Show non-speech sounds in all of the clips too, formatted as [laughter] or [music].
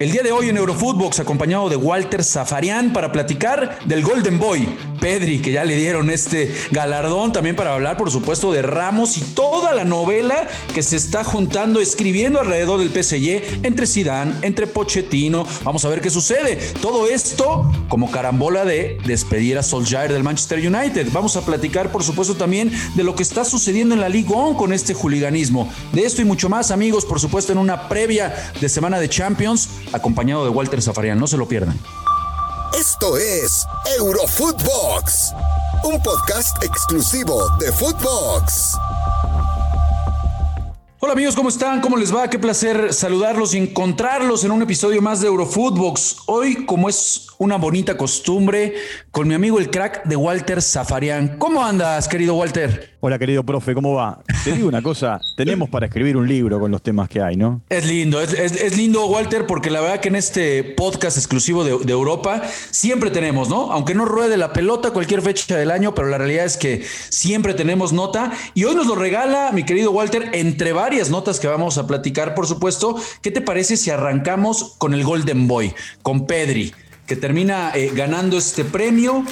El día de hoy en Eurofootbox, acompañado de Walter Zafarian para platicar del Golden Boy, Pedri, que ya le dieron este galardón, también para hablar, por supuesto, de Ramos y toda la novela que se está juntando, escribiendo alrededor del PSG entre Zidane, entre Pochettino. Vamos a ver qué sucede. Todo esto como carambola de despedir a Solskjaer del Manchester United. Vamos a platicar, por supuesto, también de lo que está sucediendo en la Liga On con este juliganismo. De esto y mucho más, amigos, por supuesto, en una previa de semana de Champions acompañado de Walter Zafarian. No se lo pierdan. Esto es Eurofootbox, un podcast exclusivo de Footbox. Hola amigos, ¿cómo están? ¿Cómo les va? Qué placer saludarlos y encontrarlos en un episodio más de Eurofootbox. Hoy, como es una bonita costumbre, con mi amigo el crack de Walter Zafarian. ¿Cómo andas, querido Walter? Hola, querido profe, ¿cómo va? Te digo una cosa, tenemos para escribir un libro con los temas que hay, ¿no? Es lindo, es, lindo, Walter, porque la verdad que en este podcast exclusivo de, de, Europa siempre tenemos, ¿no? Aunque no ruede la pelota cualquier fecha del año, pero la realidad es que siempre tenemos nota. Y hoy nos lo regala, mi querido Walter, entre varias notas que vamos a platicar, por supuesto. ¿Qué te parece si arrancamos con el Golden Boy, con Pedri, que termina eh, ganando este premio?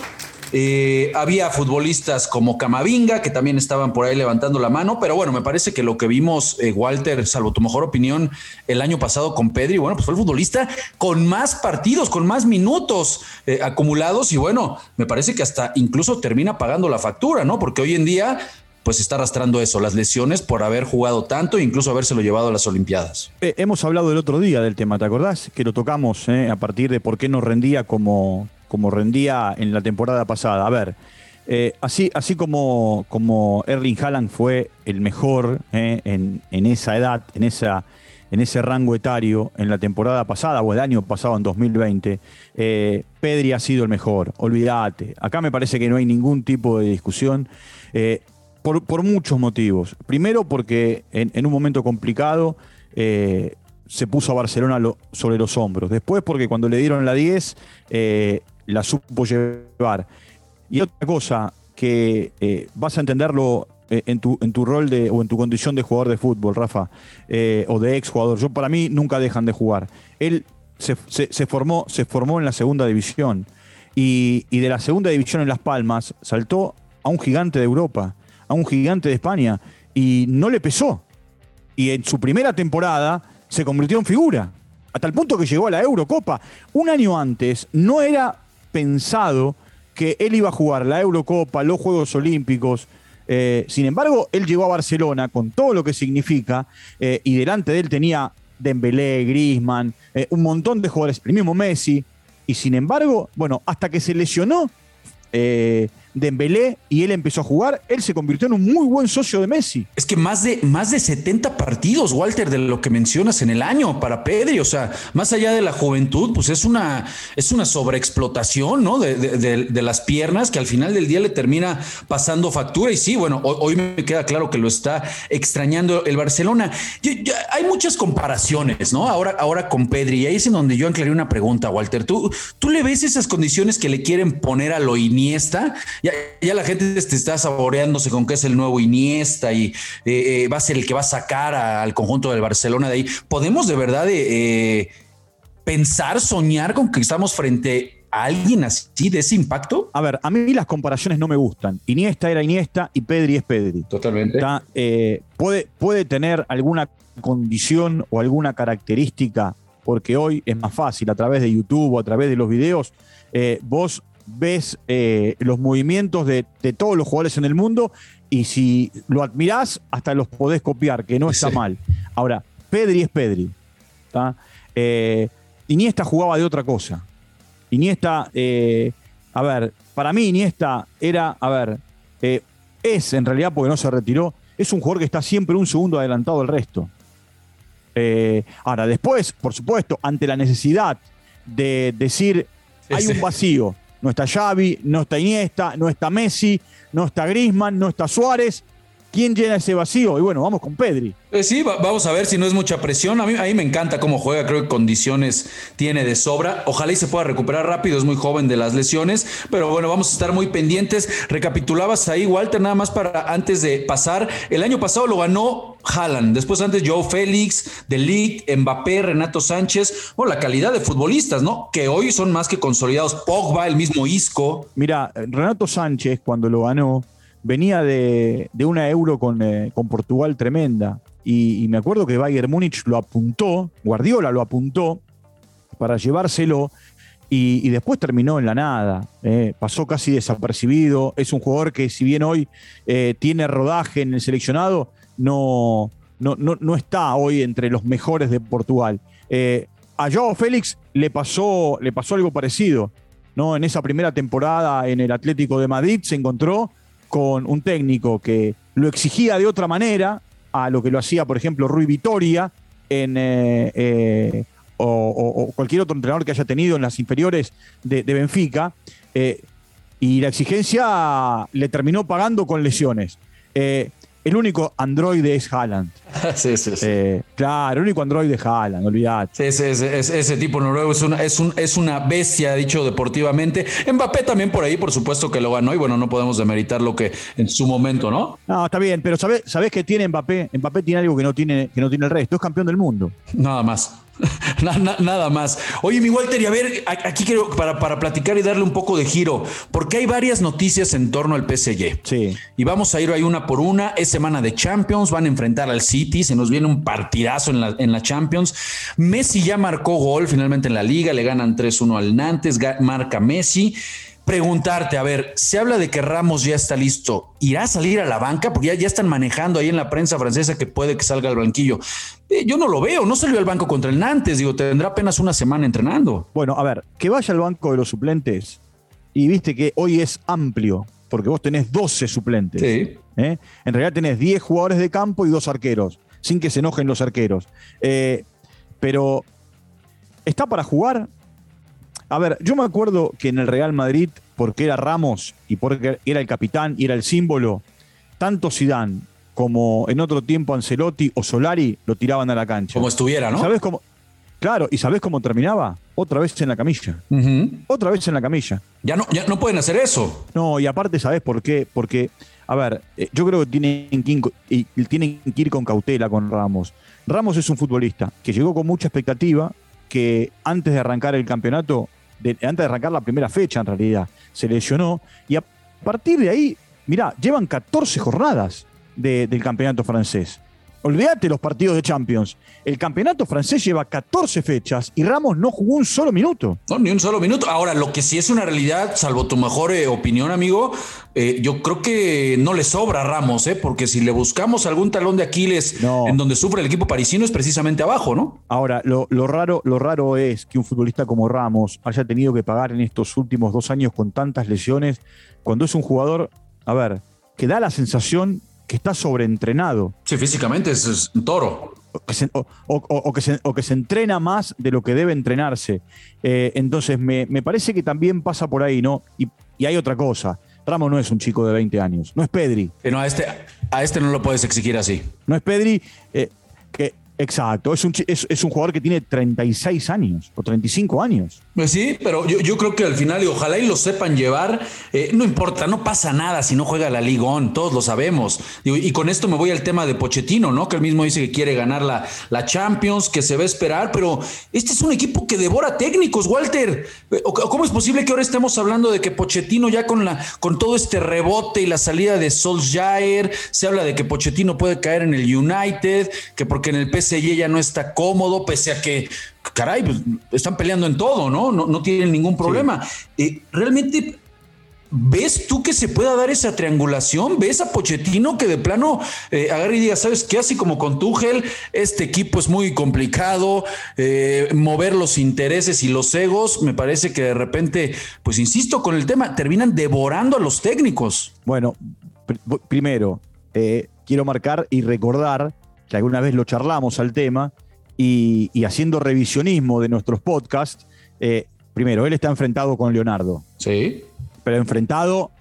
Eh, había futbolistas como Camavinga que también estaban por ahí levantando la mano, pero bueno, me parece que lo que vimos, eh, Walter, salvo tu mejor opinión, el año pasado con Pedri, bueno, pues fue el futbolista con más partidos, con más minutos acumulados y bueno, me parece que hasta incluso termina pagando la factura, ¿no? Porque hoy en día pues está arrastrando eso, las lesiones por haber jugado tanto e incluso habérselo llevado a las Olimpiadas. Eh, hemos hablado el otro día del tema, ¿te acordás? Que lo tocamos eh, a partir de por qué no rendía como, como rendía en la temporada pasada. A ver, eh, así, así como, como Erling Haaland fue el mejor en, en, esa edad, en, esa, en ese rango etario en la temporada pasada o el año pasado en 2020, Pedri ha sido el mejor, olvídate. Acá me parece que no hay ningún tipo de discusión. Por, muchos motivos. Primero porque en, un momento complicado eh, se puso a Barcelona sobre los hombros. Después porque cuando le dieron la 10 eh, la supo llevar. Y otra cosa que eh, vas a entenderlo en tu, en tu rol de, o en tu condición de jugador de fútbol, Rafa, o de ex jugador. Yo para mí nunca dejan de jugar. Él se, formó, se formó en la segunda división y, y de la segunda división en Las Palmas saltó a un gigante de Europa a un gigante de España y no le pesó. Y en su primera temporada se convirtió en figura, hasta el punto que llegó a la Eurocopa. Un año antes no era pensado que él iba a jugar la Eurocopa, los Juegos Olímpicos. Eh, sin embargo, él llegó a Barcelona con todo lo que significa eh, y delante de él tenía Dembélé, Griezmann, eh, un montón de jugadores, el mismo Messi. Y sin embargo, bueno, hasta que se lesionó, Dembélé y él empezó a jugar, él se convirtió en un muy buen socio de Messi. Es que más de, más de 70 partidos, Walter, de lo que mencionas en el año para Pedri, o sea, más allá de la juventud, pues es una, es una sobreexplotación, ¿no? De, las piernas que al final del día le termina pasando factura. Y sí, bueno, hoy, me queda claro que lo está extrañando el Barcelona. hay muchas comparaciones, ¿no? Ahora, ahora con Pedri, y ahí es en donde yo anclaré una pregunta, Walter. ¿Tú, ¿Tú le ves esas condiciones que le quieren poner a lo Iniesta? Ya, la gente te está saboreándose con que es el nuevo Iniesta y eh, eh, va a ser el que va a sacar al conjunto del Barcelona de ahí. ¿Podemos de verdad eh, pensar, soñar con que estamos frente a alguien así de ese impacto? A ver, a mí las comparaciones no me gustan. Iniesta era Iniesta y Pedri es Pedri. Totalmente. puede, puede tener alguna condición o alguna característica, porque hoy es más fácil a través de YouTube o a través de los videos, vos ves eh, los movimientos de, todos los jugadores en el mundo y si lo admirás, hasta los podés copiar, que no está mal. Ahora, Pedri es Pedri. Eh, Iniesta jugaba de otra cosa. Iniesta, eh, a ver, para mí Iniesta era, a ver, es en realidad porque no se retiró, es un jugador que está siempre un segundo adelantado al resto. ahora, después, por supuesto, ante la necesidad de decir hay un vacío, no está Xavi, no está Iniesta, no está Messi, no está Grisman, no está Suárez. ¿Quién llena ese vacío? Y bueno, vamos con Pedri. Eh, sí, vamos a ver si no es mucha presión. A mí, a mí me encanta cómo juega, creo que condiciones tiene de sobra. Ojalá y se pueda recuperar rápido, es muy joven de las lesiones, pero bueno, vamos a estar muy pendientes. Recapitulabas ahí, Walter, nada más para antes de pasar. El año pasado lo ganó Haaland, después antes Joe Félix, De Ligt, Mbappé, Renato Sánchez, o la calidad de futbolistas, ¿no? Que hoy son más que consolidados. Pogba, el mismo Isco. Mira, Renato Sánchez cuando lo ganó venía de, una euro con, eh, con Portugal tremenda. Y, me acuerdo que Bayern Múnich lo apuntó, Guardiola lo apuntó para llevárselo y, después terminó en la nada. Eh, pasó casi desapercibido. Es un jugador que, si bien hoy eh, tiene rodaje en el seleccionado, no, no, no, está hoy entre los mejores de Portugal. a Joao Félix le pasó, le pasó algo parecido. ¿no? En esa primera temporada en el Atlético de Madrid se encontró con un técnico que lo exigía de otra manera a lo que lo hacía, por ejemplo, Rui Vitoria en, eh, eh, o, cualquier otro entrenador que haya tenido en las inferiores de, Benfica. Eh, y la exigencia le terminó pagando con lesiones. El único androide es Haaland. [laughs] sí, sí, sí. Eh, claro, el único androide es Haaland, olvidate. Sí, sí, ese tipo noruego es una, es, un, es una bestia, dicho deportivamente. Mbappé también por ahí, por supuesto que lo ganó, y bueno, no podemos demeritar lo que en su momento, ¿no? No, está bien, pero ¿sabés, sabés qué tiene Mbappé? Mbappé tiene algo que no tiene, que no tiene el resto, es campeón del mundo. Nada más. [laughs] Nada más. Oye, mi Walter, y a ver, aquí quiero para, para platicar y darle un poco de giro, porque hay varias noticias en torno al PSG. Sí. Y vamos a ir ahí una por una. Es semana de Champions, van a enfrentar al City, se nos viene un partidazo en la, en la Champions. Messi ya marcó gol finalmente en la liga, le ganan 3-1 al Nantes, marca Messi preguntarte, a ver, se habla de que Ramos ya está listo, ¿irá a salir a la banca? Porque ya, ya están manejando ahí en la prensa francesa que puede que salga al banquillo. Eh, yo no lo veo, no salió al banco contra el Nantes, digo, tendrá apenas una semana entrenando. Bueno, a ver, que vaya al banco de los suplentes y viste que hoy es amplio, porque vos tenés 12 suplentes. Sí. ¿Eh? En realidad tenés 10 jugadores de campo y dos arqueros, sin que se enojen los arqueros. Eh, pero, ¿está para jugar? A ver, yo me acuerdo que en el Real Madrid, porque era Ramos y porque era el capitán y era el símbolo, tanto Zidane como en otro tiempo Ancelotti o Solari lo tiraban a la cancha. Como estuviera, ¿no? ¿Sabes cómo? Claro, ¿y sabes cómo terminaba? Otra vez en la camilla. Otra vez en la camilla. Ya no, ya no pueden hacer eso. No, y aparte, ¿sabes por qué? Porque, a ver, eh, yo creo que tienen que, tienen ir con cautela con Ramos. Ramos es un futbolista que llegó con mucha expectativa, que antes de arrancar el campeonato antes de arrancar la primera fecha en realidad, se lesionó y a partir de ahí, mirá, llevan 14 jornadas del campeonato francés. Olvídate los partidos de Champions. El campeonato francés lleva 14 fechas y Ramos no jugó un solo minuto. No, ni un solo minuto. Ahora, lo que sí es una realidad, salvo tu mejor eh, opinión, amigo, eh, yo creo que no le sobra a Ramos, ¿eh? porque si le buscamos algún talón de Aquiles en donde sufre el equipo parisino es precisamente abajo, ¿no? Ahora, lo, raro, lo raro es que un futbolista como Ramos haya tenido que pagar en estos últimos dos años con tantas lesiones, cuando es un jugador, a ver, que da la sensación que está sobreentrenado. Sí, físicamente es, un toro. O que, se, que se, entrena más de lo que debe entrenarse. Eh, entonces, me, parece que también pasa por ahí, ¿no? Y, hay otra cosa. Ramos no es un chico de 20 años, no es Pedri. Eh, no, a este, a este no lo puedes exigir así. No es Pedri, eh, que Exacto, es un, es, un jugador que tiene 36 años o 35 años. Pues sí, pero yo, creo que al final, y ojalá y lo sepan llevar, eh, no importa, no pasa nada si no juega la Ligón, todos lo sabemos. Y, con esto me voy al tema de Pochettino, ¿no? Que él mismo dice que quiere ganar la, la Champions, que se va a esperar, pero este es un equipo que devora técnicos, Walter. ¿Cómo es posible que ahora estemos hablando de que Pochettino ya con, la, con todo este rebote y la salida de Solskjaer, se habla de que Pochettino puede caer en el United, que porque en el PS y ella no está cómodo, pese a que, caray, pues, están peleando en todo, ¿no? No, tienen ningún problema. Eh, realmente ¿Ves tú que se pueda dar esa triangulación? ¿Ves a Pochettino que de plano eh, agarre y diga, ¿sabes qué? Así como con Tuchel, este equipo es muy complicado, eh, mover los intereses y los egos, me parece que de repente, pues insisto con el tema, terminan devorando a los técnicos. Bueno, primero, quiero marcar y recordar que alguna vez lo charlamos al tema, y, haciendo revisionismo de nuestros podcasts, eh, primero, él está enfrentado con Leonardo. Sí. Pero enfrentado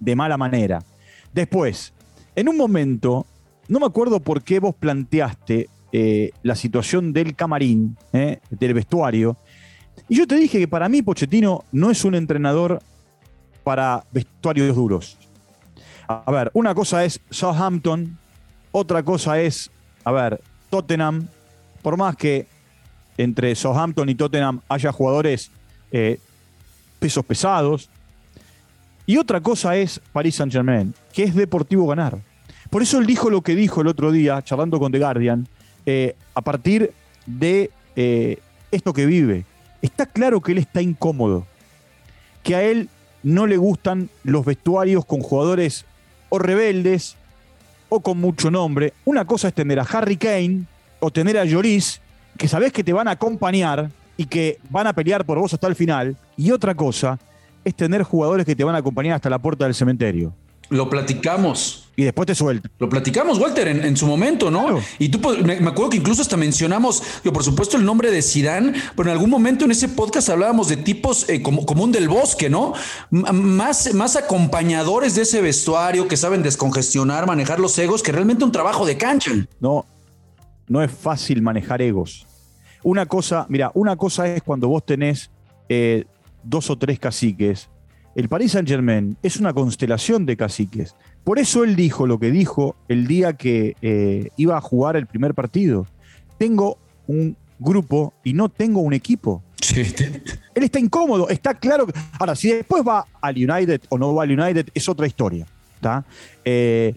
de mala manera. Después, en un momento, no me acuerdo por qué vos planteaste eh, la situación del camarín, eh, del vestuario, y yo te dije que para mí Pochettino no es un entrenador para vestuarios duros. A ver, una cosa es Southampton, otra cosa es, a ver, Tottenham, por más que entre Southampton y Tottenham haya jugadores eh, pesos pesados, y otra cosa es Paris Saint Germain, que es deportivo ganar. Por eso él dijo lo que dijo el otro día, charlando con The Guardian, eh, a partir de eh, esto que vive. Está claro que él está incómodo, que a él no le gustan los vestuarios con jugadores o rebeldes o con mucho nombre. Una cosa es tener a Harry Kane o tener a Lloris, que sabés que te van a acompañar y que van a pelear por vos hasta el final. Y otra cosa es tener jugadores que te van a acompañar hasta la puerta del cementerio. Lo platicamos. Y después te suelto. Lo platicamos, Walter, en, su momento, ¿no? Y tú, pues, me, acuerdo que incluso hasta mencionamos, yo, por supuesto, el nombre de Sidán, pero en algún momento en ese podcast hablábamos de tipos eh, como, un del bosque, ¿no? más, más acompañadores de ese vestuario que saben descongestionar, manejar los egos, que realmente un trabajo de cancha. No, no es fácil manejar egos. Una cosa, mira, una cosa es cuando vos tenés eh, dos o tres caciques. El Paris Saint Germain es una constelación de caciques. Por eso él dijo lo que dijo el día que eh, iba a jugar el primer partido. Tengo un grupo y no tengo un equipo. Él está incómodo, está claro. Ahora, si después va al United o no va al United, es otra historia. Eh,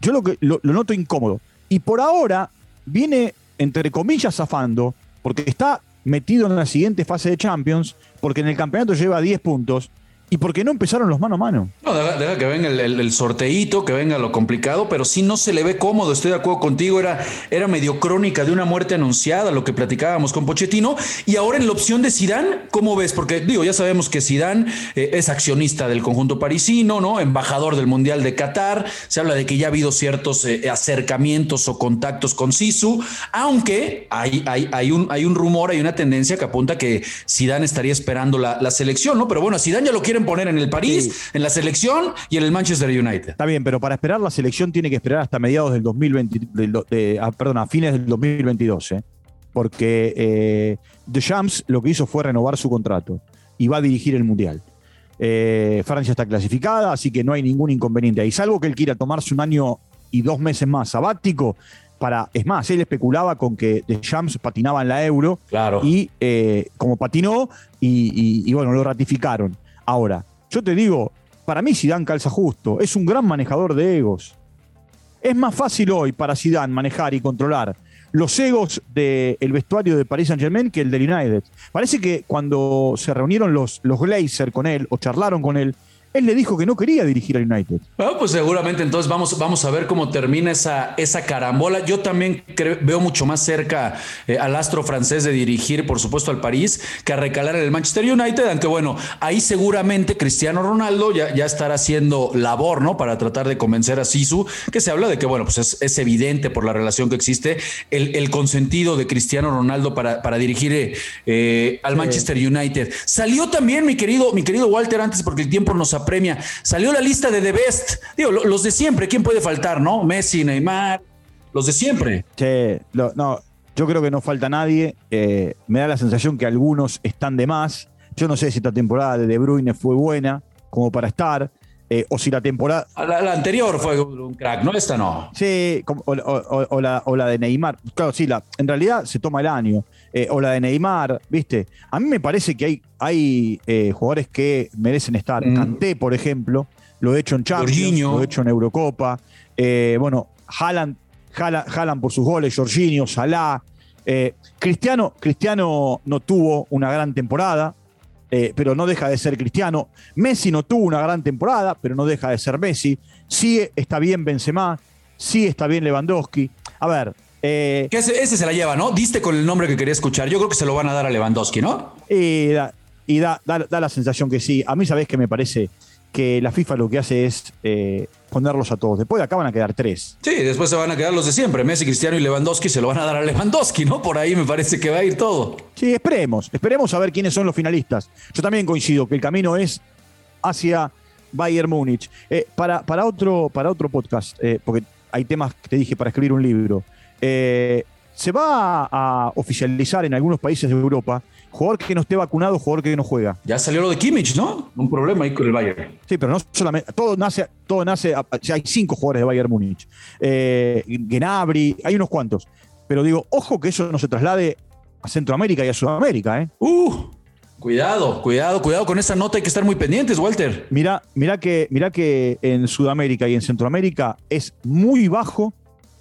yo lo, que, lo noto incómodo. Y por ahora viene, entre comillas, zafando, porque está metido en la siguiente fase de Champions, porque en el campeonato lleva 10 puntos ¿Y por qué no empezaron los mano a mano? No, deja, que venga el, sorteíto, que venga lo complicado, pero sí no se le ve cómodo, estoy de acuerdo contigo, era, era medio crónica de una muerte anunciada, lo que platicábamos con Pochettino, y ahora en la opción de Sidán, ¿cómo ves? Porque digo, ya sabemos que Sidán eh, es accionista del conjunto parisino, ¿no? Embajador del Mundial de Qatar, se habla de que ya ha habido ciertos eh, acercamientos o contactos con Sisu, aunque hay, hay, hay, un, hay un rumor, hay una tendencia que apunta que Sidán estaría esperando la, la selección, ¿no? Pero bueno, Sidán ya lo quiere poner en el París, en la selección y en el Manchester United. Está bien, pero para esperar la selección tiene que esperar hasta mediados del 2020, ah, perdón, a fines del 2022, ¿eh? porque eh, Champs lo que hizo fue renovar su contrato y va a dirigir el Mundial. Eh, Francia está clasificada, así que no hay ningún inconveniente ahí, salvo que él quiera tomarse un año y dos meses más sabático para, es más, él especulaba con que Champs patinaba en la Euro claro. y eh, como patinó y, bueno, lo ratificaron. Ahora, yo te digo, para mí Zidane calza justo, es un gran manejador de egos. Es más fácil hoy para Zidane manejar y controlar los egos del vestuario de Paris Saint Germain que el del United. Parece que cuando se reunieron los, los Glazer con él o charlaron con él, él le dijo que no quería dirigir al United. Bueno, pues seguramente entonces vamos, vamos a ver cómo termina esa, esa carambola. Yo también veo mucho más cerca eh, al astro francés de dirigir, por supuesto, al París que a recalar en el Manchester United, aunque bueno, ahí seguramente Cristiano Ronaldo ya, ya estará haciendo labor, ¿no? Para tratar de convencer a Sisu, que se habla de que, bueno, pues es, evidente por la relación que existe el, el consentido de Cristiano Ronaldo para, para dirigir eh, al Manchester United. Salió también, mi querido, mi querido Walter, antes porque el tiempo nos premia. Salió la lista de The Best. Digo, los de siempre, ¿quién puede faltar, no? Messi, Neymar, los de siempre. Sí, no, yo creo que no falta nadie. Eh, me da la sensación que algunos están de más. Yo no sé si esta temporada de De Bruyne fue buena como para estar. Eh, o si la temporada. La, anterior fue un crack, ¿no? Esta no. Sí, o, la, de Neymar. Claro, sí, la, en realidad se toma el año. Eh, o la de Neymar, ¿viste? A mí me parece que hay, hay eh, jugadores que merecen estar. Mm. Canté, por ejemplo, lo he hecho en Champions, lo he hecho en Eurocopa. bueno, Haaland, Haaland, por sus goles, Jorginho, Salah. Cristiano, Cristiano no tuvo una gran temporada, eh, pero no deja de ser Cristiano. Messi no tuvo una gran temporada, pero no deja de ser Messi. Sí está bien Benzema, sí está bien Lewandowski. A ver. Eh, ese, se la lleva, ¿no? Diste con el nombre que quería escuchar. Yo creo que se lo van a dar a Lewandowski, ¿no? Y da, y da, da la sensación que sí. A mí, ¿sabés qué me parece? que la FIFA lo que hace es eh, ponerlos a todos. Después de acá van a quedar tres. Sí, después se van a quedar los de siempre. Messi, Cristiano y Lewandowski se lo van a dar a Lewandowski, ¿no? Por ahí me parece que va a ir todo. Sí, esperemos. Esperemos a ver quiénes son los finalistas. Yo también coincido que el camino es hacia Bayern Múnich. Eh, para, para, otro, para otro podcast, eh, porque hay temas que te dije para escribir un libro. se va a oficializar en algunos países de Europa jugador que no esté vacunado, jugador que no juega. Ya salió lo de Kimmich, ¿no? Un problema ahí con el Bayern. Sí, pero no solamente. Todo nace. Todo nace hay cinco jugadores de Bayern Múnich. Eh, Genabri, hay unos cuantos. Pero digo, ojo que eso no se traslade a Centroamérica y a Sudamérica, ¿eh? Uh, Cuidado, cuidado, cuidado con esa nota, hay que estar muy pendientes, Walter. Mira, mira que, mira que en Sudamérica y en Centroamérica es muy bajo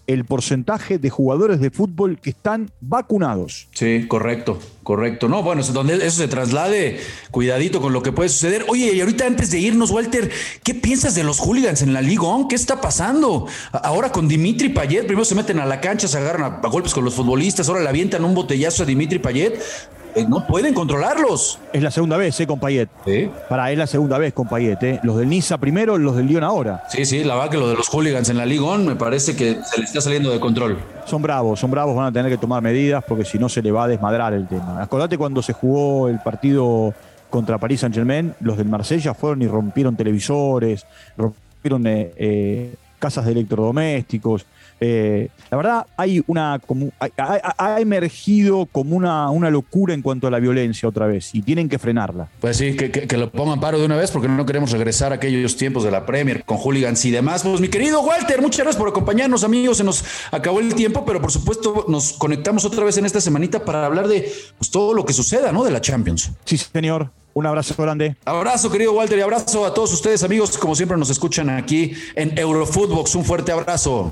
el porcentaje de jugadores de fútbol que están vacunados. Sí, correcto, correcto. No, bueno, donde eso se traslade, cuidadito con lo que puede suceder. Oye, y ahorita antes de irnos, Walter, ¿qué piensas de los hooligans en la Liga? ¿Qué está pasando? Ahora con Dimitri Payet, primero se meten a la cancha, se agarran a, golpes con los futbolistas, ahora le avientan un botellazo a Dimitri Payet. Eh, no pueden controlarlos. Es la segunda vez, ¿eh? Con Payet. Sí. Para, es la segunda vez con Payet, ¿eh? Los del Niza primero, los del Lyon ahora. Sí, sí, la verdad que lo de los hooligans en la Ligón me parece que se le está saliendo de control. Son bravos, son bravos, van a tener que tomar medidas porque si no se le va a desmadrar el tema. Acordate cuando se jugó el partido contra París Saint Germain, los del Marsella fueron y rompieron televisores, rompieron eh, eh, casas de electrodomésticos. Eh, la verdad, hay una, como, ha, emergido como una, una, locura en cuanto a la violencia otra vez y tienen que frenarla. Pues sí, que, lo pongan paro de una vez porque no queremos regresar a aquellos tiempos de la Premier con hooligans y demás. Pues mi querido Walter, muchas gracias por acompañarnos, amigos. Se nos acabó el tiempo, pero por supuesto nos conectamos otra vez en esta semanita para hablar de pues, todo lo que suceda, ¿no? De la Champions. Sí, señor. Un abrazo grande. Abrazo, querido Walter, y abrazo a todos ustedes, amigos, como siempre nos escuchan aquí en Eurofootbox. Un fuerte abrazo.